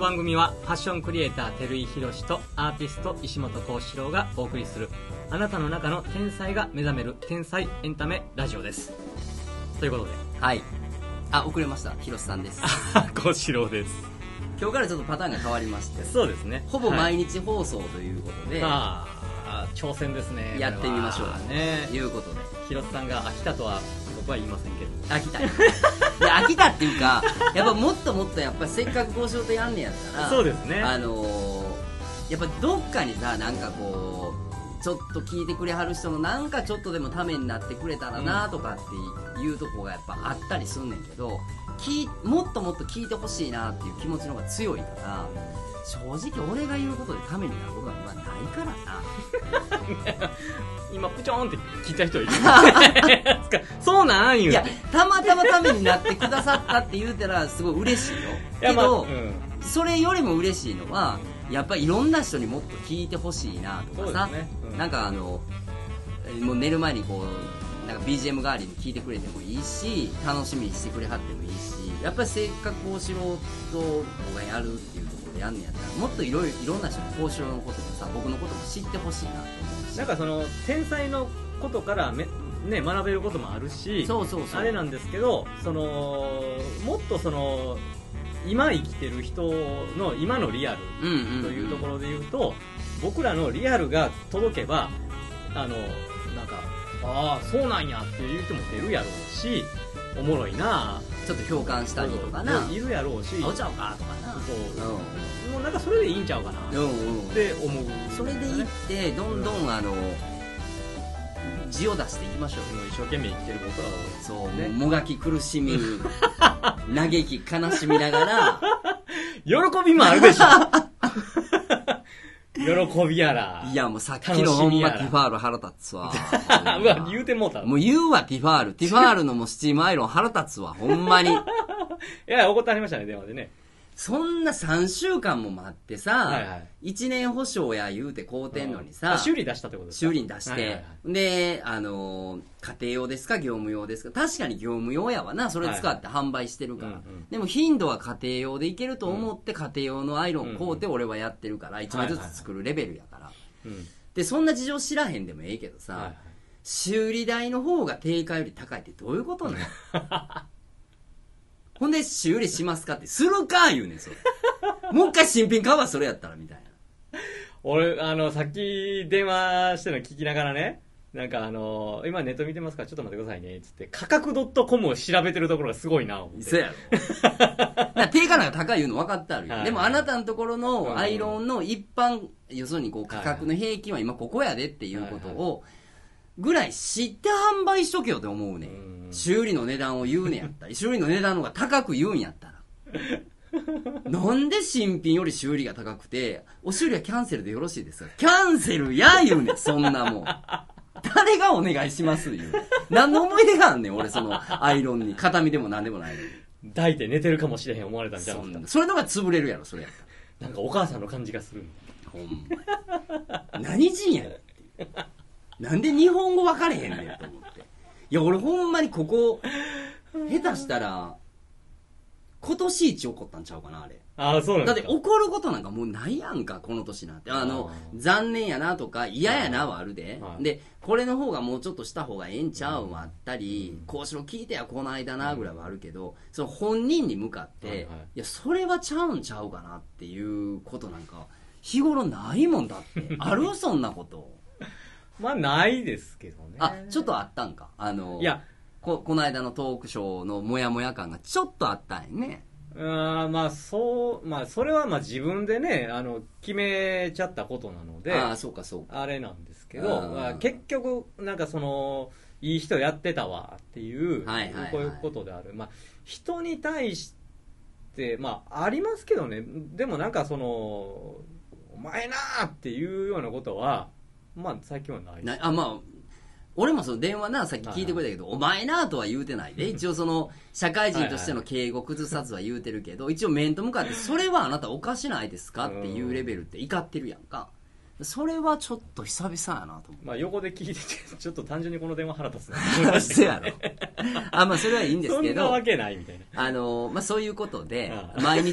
番組はファッションクリエイター照井宏とアーティスト石本幸四郎がお送りするあなたの中の天才が目覚める天才エンタメラジオです。ということで。はい。あ遅れました。広瀬さんです。幸四郎です。今日からちょっとパターンが変わりまして。そうですね。ほぼはい。毎日放送ということで、まあ挑戦ですね。やってみましょう。ね。ということで。広瀬さんが飽きたとは僕は言いませんけど飽きた。飽きたっていうかやっぱもっともっとやっぱりせっかくこう仕事やんねやったらそうですね。あのーやっぱどっかにさなんかこうちょっと聞いてくれはる人のなんかちょっとでもためになってくれたらなとかっていうとこがやっぱあったりすんねんけど聞いもっともっと聞いてほしいなっていう気持ちの方が強いから正直俺が言うことでためになることはまあないからな。今プチョーンって聞いた人いる？そうなん言うて。いやたまたまためになってくださったって言うたらすごい嬉しいよ。けど、まあうん。それよりも嬉しいのはやっぱりいろんな人にもっと聞いてほしいなとかさ、ね。うん。なんかあのえーもう寝る前にこうなんか BGM 代わりに聞いてくれてもいいし楽しみにしてくれはってもいいしやっぱりせっかくこうしろと僕がやるっていうやんねやったらもっといろいろいろんな人にこうしろのこともさ僕のことも知ってほしいなと思うし。なんかその天才のことからめ、ね、学べることもあるしそうそうそう。あれなんですけどそのもっとその今生きてる人の今のリアルうんうんうん。というところで言うと、僕らのリアルが届けばあのなんかああそうなんやっていう人も出るやろうしおもろいなちょっと共感したりとかな。いるやろうし。あおちゃうかとかな。そう。もうなんかそれでいいんちゃうかな。っうん。うんうんて思う。それでいってどんどんあの字を出していきましょう。よ一生懸命生きてる僕らをそう、ね。もがき苦しみ 嘆き悲しみながら。喜びもあるでしょ 喜びやら。いやもうさっきのほんまティファール腹立つわ。うわ言うてもうたもう言うわティファール。ティファールのもうスチームアイロン腹立つわほんまに。いや怒ってありましたね電話でねそんな3週間も待ってさ、はいはい。1年保証や言うて買うてんのにさあ修理出したってことですか？修理に出して、はいはいはい。で、あのー家庭用ですか？業務用ですか？確かに業務用やわな。それ使って販売してるから、うんうん。でも頻度は家庭用でいけると思って家庭用のアイロン買うて俺はやってるから1枚ずつ作るレベルやから、うん。でそんな事情知らへんでもええけどさ、はいはい。修理代の方が定価より高いってどういうことなの ほんで修理しますかってするか言うねんそれ。もう一回新品買うわそれやったらみたいな。俺あのさっき電話してるの聞きながらねなんかあの今ネット見てますか？らちょっと待ってくださいねつって価格 .com を調べてるところがすごいな思って。そうやろ。だから定価なんか高いいうの分かってあるよ、はい。でもあなたのところうんのアイロンの一般要するにこう価格の平均は今ここやでっていうことをぐらい知って販売しとけよって思うねうん。修理の値段を言うねやったら 修理の値段の方が高く言うんやったら。なんで新品より修理が高くてお修理はキャンセルでよろしいですか？キャンセルや言うねんそんなもん。誰がお願いします言う何の思い出があんねん俺そのアイロンに。形見でも何でもないのに。抱いて寝てるかもしれへん思われたんじゃそなんな。それのが潰れるやろそれやったなんかお母さんの感じがする。らほんまに何人やねんなんで日本語分かれへんねんと思って。いや俺ほんまにここ下手したら今年一怒ったんちゃうかなあれ。ああそうなんだって怒ることなんかもうないやんかこの年なんて。あの残念やなとか嫌やなはあるで、はい。でこれの方がもうちょっとした方がええんちゃうんはあったり、こうしろ聞いてやこの間なぐらいはあるけど、その本人に向かって、はいはい。いやそれはちゃうんちゃうかなっていうことなんか日頃ないもんだって。ある？そんなことまあないですけどね。あちょっとあったんか。あのいや。ここの間のトークショーのモヤモヤ感がちょっとあったんやね。うーんまあそうまあそれはまあ自分でねあの決めちゃったことなのでああそうかそうか。あれなんですけど、うんまあ結局なんかそのいい人やってたわっていう、はいはいはい。こういうことである、まあ、人に対してまあありますけどね。でもなんかそのお前なーっていうようなことはまあ最近はない。なあまあ俺もその電話なさっき聞いてくれたけど、お前なとは言うてないで一応その社会人としての敬語崩さずは言うてるけど一応面と向かってそれはあなたおかしないですかっていうレベルって怒ってるやんか。それはちょっと久々やなと思まあ横で聞いててちょっと単純にこの電話腹立つなうそうやろ。あまあそれはいいんですそけど。んなわけないみたいあのまあそういうことで毎日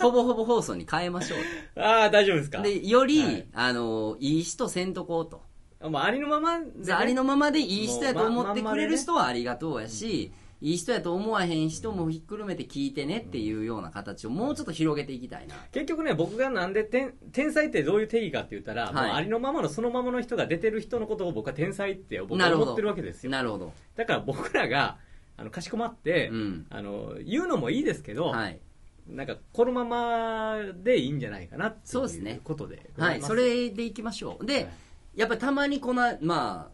ほぼほぼ放送に変えましょうなああ大丈夫ですか？でより、はい。あのいい人せんとこうと。まあ、ありのままでね、ありのままでいい人やと思ってくれる人はありがとうやし、いい人やと思わへん人もひっくるめて聞いてねっていうような形をもうちょっと広げていきたいな。結局ね僕がなんで天天才ってどういう定義かって言ったら、はい。もうありのままのそのままの人が出てる人のことを僕は天才って僕は思ってるわけですよ。なるほど。だから僕らがあのかしこまって、うん。あの言うのもいいですけど、はい。なんかこのままでいいんじゃないかなってそうですねいうことではい。それでいきましょう。で、はいやっぱりたまにこの、まあ、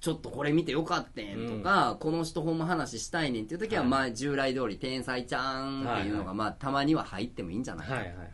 ちょっとこれ見てよかったんとか、この人ほんま話したいねんっていう時は、はいまあ、従来通り天才ちゃんっていうのが、まあ、たまには入ってもいいんじゃないか。はいはいはい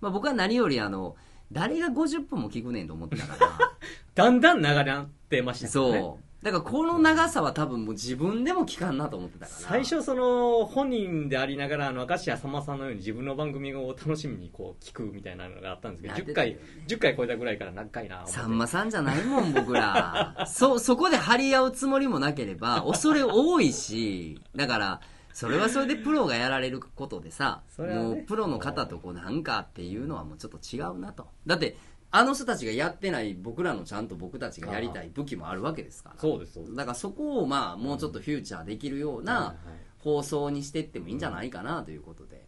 まあ、僕は何より、あの、誰が50分も聞くねんと思ってたから。だんだん長くなってましたねそう。だからこの長さは多分もう自分でも聞かんなと思ってたから。最初その本人でありながらあの明石家さんまさんのように自分の番組を楽しみにこう聞くみたいなのがあったんですけど10回なってたよね10回超えたぐらいから何回な さんまさんじゃないもん、僕ら。そ、そこで張り合うつもりもなければ、恐れ多いし、だから、それはそれでプロがやられることでさ、ねもうプロの方とこうなんかっていうのはもうちょっと違うなと。だって、あの人たちがやってない僕らのちゃんと僕たちがやりたい武器もあるわけですから。そうですそうですだからそこをまあ、もうちょっとフューチャーできるようない放送にしていってもいいんじゃないかなということで。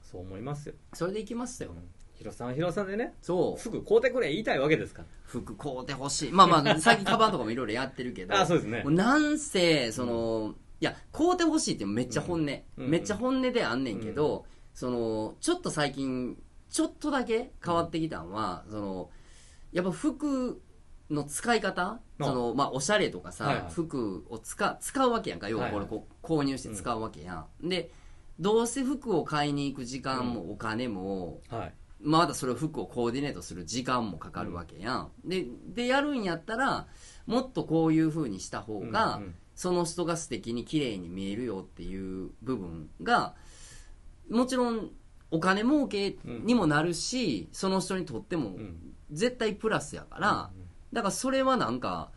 そう思いますよそれでいきますよ。ヒロさんはヒロさんでねそう。服買うてくれ言いたいわけですから服買うてほしい。まあまあ、最近カバンとかもいろいろやってるけど。あそうですねもうなんせ、その、いや、買うてほしいってめっちゃ本音。うんめっちゃ本音であんねんけど、その、ちょっと最近、ちょっとだけ変わってきたんは、その、やっぱ服の使い方うん。その、まあ、おしゃれとかさ、はいはい。服を使使うわけやんか。要はこれこう購入して使うわけやん。で、どうせ服を買いに行く時間もお金も、はい。まだそれを服をコーディネートする時間もかかるわけやん、ででやるんやったらもっとこういう風にした方が、うんうん。その人が素敵に綺麗に見えるよっていう部分がもちろんお金儲けにもなるし、その人にとってもん。絶対プラスやから、だからそれはなんか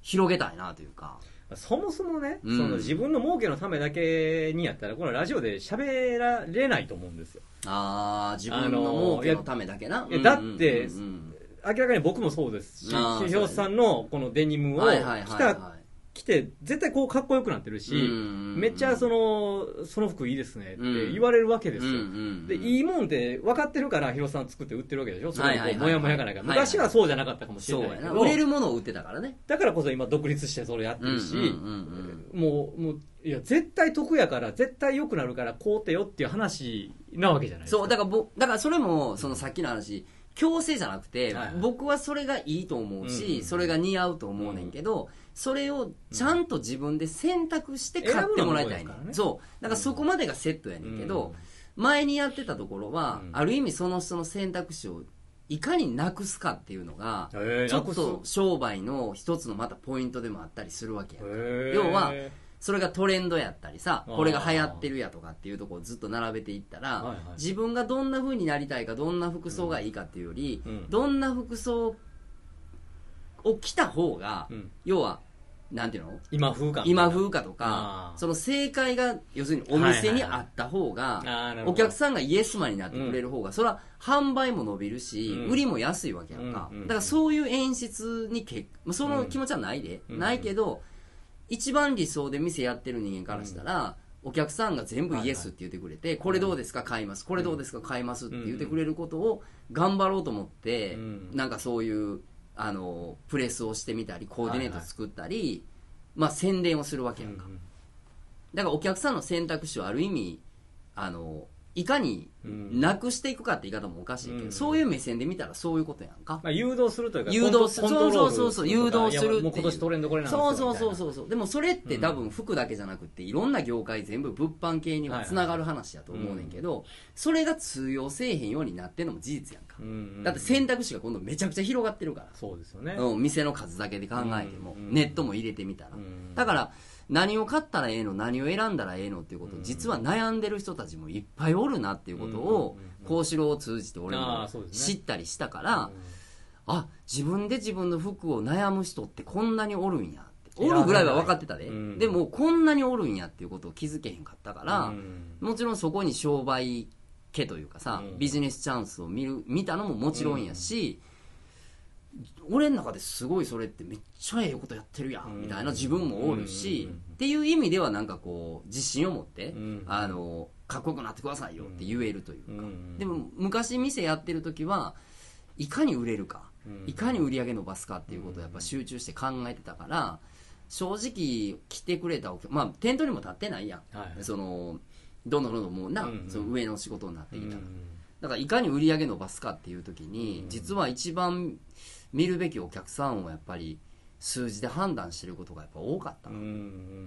広げたいなというか。そもそもね、うん。その自分の儲けのためだけにやったらこのラジオで喋られないと思うんですよ。ああ自分の儲けのためだけな、いやだってうんうんうん明らかに僕もそうですしあーヒロさんのこのデニムを着た着て絶対こうかっこよくなってるしうんめっちゃそのその服いいですねって言われるわけですよ、うんうんうん。でいいもんって分かってるからヒロさん作って売ってるわけでしょ？そこにこはいはいはい。うもやもやがないから昔はそうじゃなかったかもしれないけど。売れるものを売ってたからね。だからこそ今独立してそれやってるし、うんうんうんもうもういや絶対得やから絶対良くなるから買うてよっていう話なわけじゃないそうだからぼだからそれもそのさっきの話強制じゃなくて、はいはい。僕はそれがいいと思うし、うんうん。それが似合うと思うねんけど、それをちゃんと自分で選択して買ってもらいたいねねそう。だからそこまでがセットやねんけど、前にやってたところは、うん。ある意味その人の選択肢をいかになくすかっていうのが、へー。ちょっなと商売の一つのまたポイントでもあったりするわけやんへー。要はそれがトレンドやったりさこれが流行ってるやとかっていうところをずっと並べていったら、はいはい。自分がどんな風になりたいかどんな服装がいいかっていうより、うん。どんな服装を着た方が、うん。要はなんていうの？今風か。今風かとあー。かその正解が要するにお店にあった方が、あーなるほど。お客さんがイエスマンになってくれる方が、それは販売も伸びるし、うん。売りも安いわけやんか、うんうんだからそういう演出にけまあその気持ちはないで、うん。ないけど一番理想で店やってる人間からしたら、お客さんが全部イエスって言ってくれて、これどうですか買います。これどうですか買いますって言ってくれることを頑張ろうと思って、うん。なんかそういうあのプレスをしてみたりコーディネート作ったり、まあ宣伝をするわけやんか、だからお客さんの選択肢をある意味あのいかにうん。なくしていくかって言い方もおかしいけど、うん。そういう目線で見たらそういうことやんか、まあ、誘導するというか誘導する。そうそうそうとか誘導する今年トレンドこれなんですよそうそうそうう。そうそうでもそれって多分服だけじゃなくていろんな業界全部物販系にはつながる話やと思うねんけど、それが通用せえへんようになってんのも事実やんか、だって選択肢が今度めちゃくちゃ広がってるから。そうですよね、うん、店の数だけで考えても、うんネットも入れてみたら、うん。だから何を買ったらええの何を選んだらええのっていうことを実は悩んでる人たちもいっぱいおるなっていうことをうん。幸四郎を通じて俺あも知ったりしたから、あ自分で自分の服を悩む人ってこんなにおるんやって。おるぐらいは分かってたで、うん。でもこんなにおるんやっていうことを気づけへんかったから、うん。もちろんそこに商売系というかさ、うん。ビジネスチャンスを見る見たのももちろんやし、俺の中ですごいそれってめっちゃええことやってるやん、うん。みたいな自分もおるし、うんっていう意味ではなんかこう自信を持って、うん。あのかっこよくなってくださいよって言えるというか、うんでも昔店やってる時はいかに売れるか、うんいかに売り上げ伸ばすかっていうことをやっぱ集中して考えてたから正直来てくれたお客まあ店頭にも立ってないやん、はいそのどんどんどんどんもうな、その上の仕事になってきたら、うんだからいかに売り上げ伸ばすかっていう時に、うん。実は一番見るべきお客さんをやっぱり数字で判断してることがやっぱ多かった、ううんん。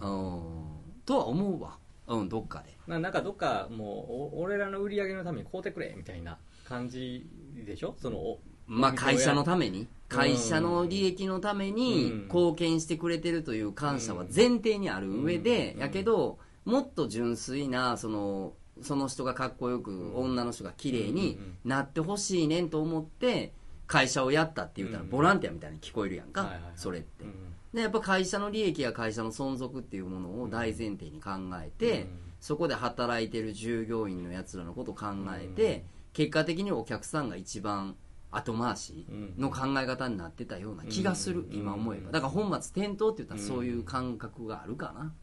とは思うわ。うんどっかで。ななんかどっかもうお俺らの売り上げのために買うてくれみたいな感じでしょ？そのおまあ会社のために。会社の利益のためにうん。貢献してくれてるという感謝は前提にある上でうん。やけどもっと純粋なそのその人がかっこよく女の人が綺麗になってほしいねんと思って会社をやったって言ったらうん。ボランティアみたいに聞こえるやんかそれって。うん。でやっぱ会社の利益や会社の存続っていうものを大前提に考えて、うん。そこで働いてる従業員のやつらのことを考えて、結果的にお客さんが一番後回しの考え方になってたような気がする、うん。今思えば。だから本末転倒って言ったらそういう感覚があるかな、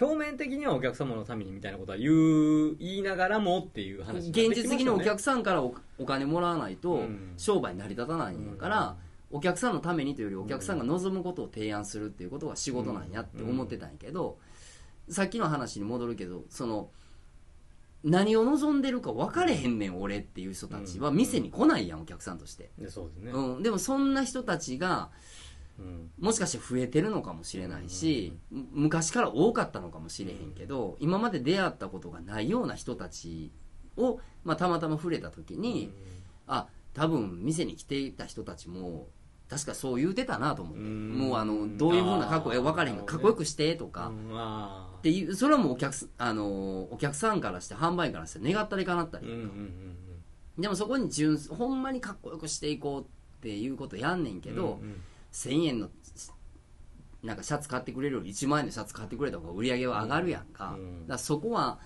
表面的にはお客様のためにみたいなことは言う言いながらもっていう話ね。現実的にお客さんからおお金もらわないとうん商売成り立たないんやから、お客さんのためにというよりお客さんが望むことを提案するっていうことが仕事なんやって思ってたんやけど、さっきの話に戻るけどその何を望んでるか分かれへんねん俺っていう人たちは店に来ないやんお客さんとして、でそうですね、うん、でもそんな人たちがうんもしかして増えてるのかもしれないし、む昔から多かったのかもしれへんけど、今まで出会ったことがないような人たちを、まあ、たまたま触れた時に、あ多分店に来ていた人たちも確かそう言うてたなと思って、うん。もうあのどういうふうな格好分からへんがかっこよくしてとか、っていうそれはもうお客すあのお客さんからして販売員からして願ったりかなったり、ーうんうんうんでもそこに純ほんまにかっこよくしていこうっていうことやんねんけど、うんうん1000円のなんかシャツ買ってくれるより1万円のシャツ買ってくれた方が売り上げは上がるやんか,、うん。だからそこは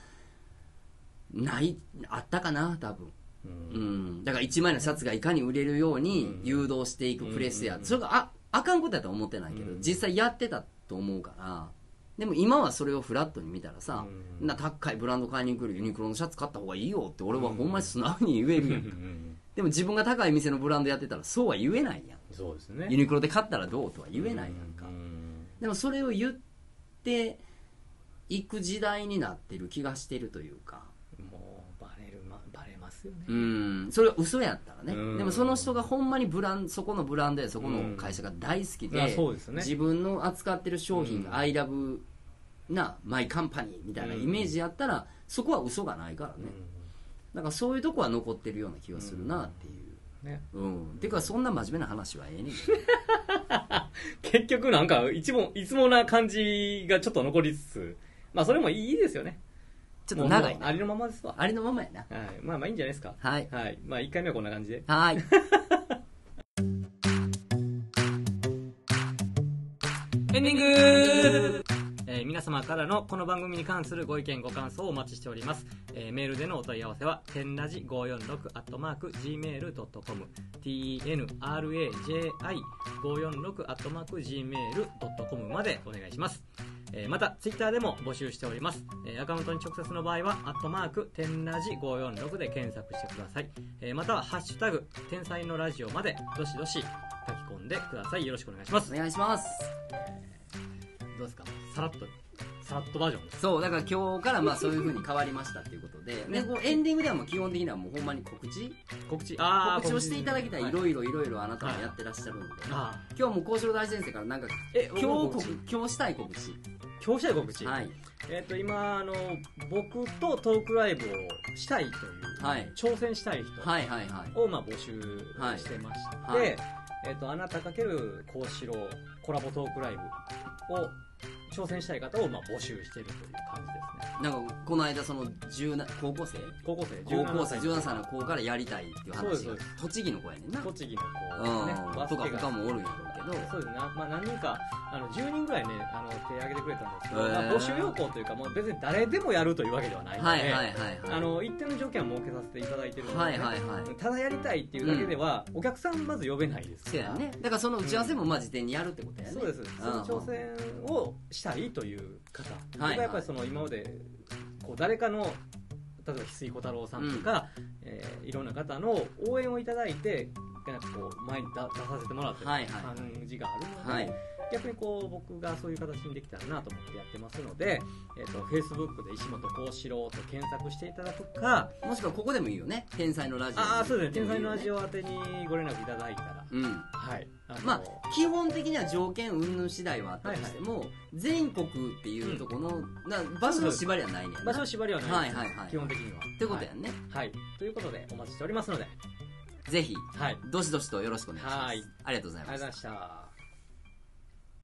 ないあったかな多分、ううん。ん、だから1万円のシャツがいかに売れるようにうん。誘導していくプレスや、うん。それがああかんことやとは思ってないけど、うん。実際やってたと思うから。でも今はそれをフラットに見たらさ、うん。な高いブランド買いに来るユニクロのシャツ買った方がいいよって俺はほんまに素直に言えるやんか、でも自分が高い店のブランドやってたらそうは言えないやんそうですね。ユニクロで買ったらどうとは言えないやんか、うん。でもそれを言っていく時代になってる気がしてるというか。もうバレるまバレますよね。うん。それが嘘やったらね。うん。でもその人がほんまにブランそこのブランドやそこの会社が大好きうん。あでそうですね。自分の扱ってる商品うん。が「ILOVE なマイカンパニー」みたいなイメージやったらそこは嘘がないからね。だからそういうとこは残ってるような気がするなっていうね。うん。てかそんな真面目な話はええねん。結局なんかいつもいつもな感じがちょっと残りつつまあそれもいいですよね。ちょっと長いな。もうありのままですわ。ありのままやな。はい。まあまあいいんじゃないですか。はい。はい。まあ1回目はこんな感じで。はい。エンディングえー皆様からのこの番組に関するご意見ご感想をお待ちしております、えーメールでのお問い合わせは天ラジ546アットマーク Gmail.com tenraji546gmail.com までお願いします。えーまたツイッターでも募集しております、えーアカウントに直接の場合はアットマーク天ラジ546で検索してください、えーまたはハッシュタグ天才のラジオまでどしどし書き込んでください。よろしくお願いします。お願いします。どうですか？さらっとさらっとバージョン。そうだから今日からまあそういう風に変わりましたっていうことで。でこうエンディングではもう基本的にはもうほんまに告知？告知。あー告知をしていただきたいはいろいろいろいろあなたもやってらっしゃるので、あ今日も幸四郎大先生からなんかえ今日告今日したい告知？今日したい告知、はい。えっ、と今あの僕とトークライブをしたいという、はい。挑戦したい人はいはいはい。を、まあ、募集してまして、はい。えっ、とあなたかける幸四郎コラボトークライブを挑戦したい方をまあ募集しているという感じですね。なんかこの間その10高校生？高校生。高校生17 17歳の子からやりたいっていう話が栃木の子やねんな。栃木のうん子ですね。バスとか他もおるんやろうけど。そうですね、まあ、何人かあの10人ぐらいねあの手挙げてくれたんですけど、まあ、募集要項というかもう別に誰でもやるというわけではないので、はいはいはいはい。あの一定の条件は設けさせていただいてるので、はいはいはい。ただやりたいっていうだけでは、お客さんまず呼べないですから。そうやね。だからその打ち合わせもまあ事前にやるってことやね。そうです、その挑戦をしたいという方、僕はやっぱりその今までこう誰かの例えば翡翠小太郎さんとか、えーいろんな方の応援をいただいてなんかこう前に出出させてもらってるはいはい。感じがあるので、はい。逆にこう僕がそういう形にできたらなと思ってやってますので、えー、と Facebook で石本幸四郎と検索していただくかもしくはここでもいいよね。天才のラジオああそうですね。天才のラジオオ宛てにご連絡いただいたらうん。はい。あのまあ基本的には条件云々次第はあったとしても、全国っていうとこの、な場所の縛りはないね。場所の縛りはないはいはいはい。基本的には。ってことやんね、はい、はい。ということでお待ちしておりますので。ぜひはい。どしどしとよろしくお願いします。はい。ありがとうございありがとうございました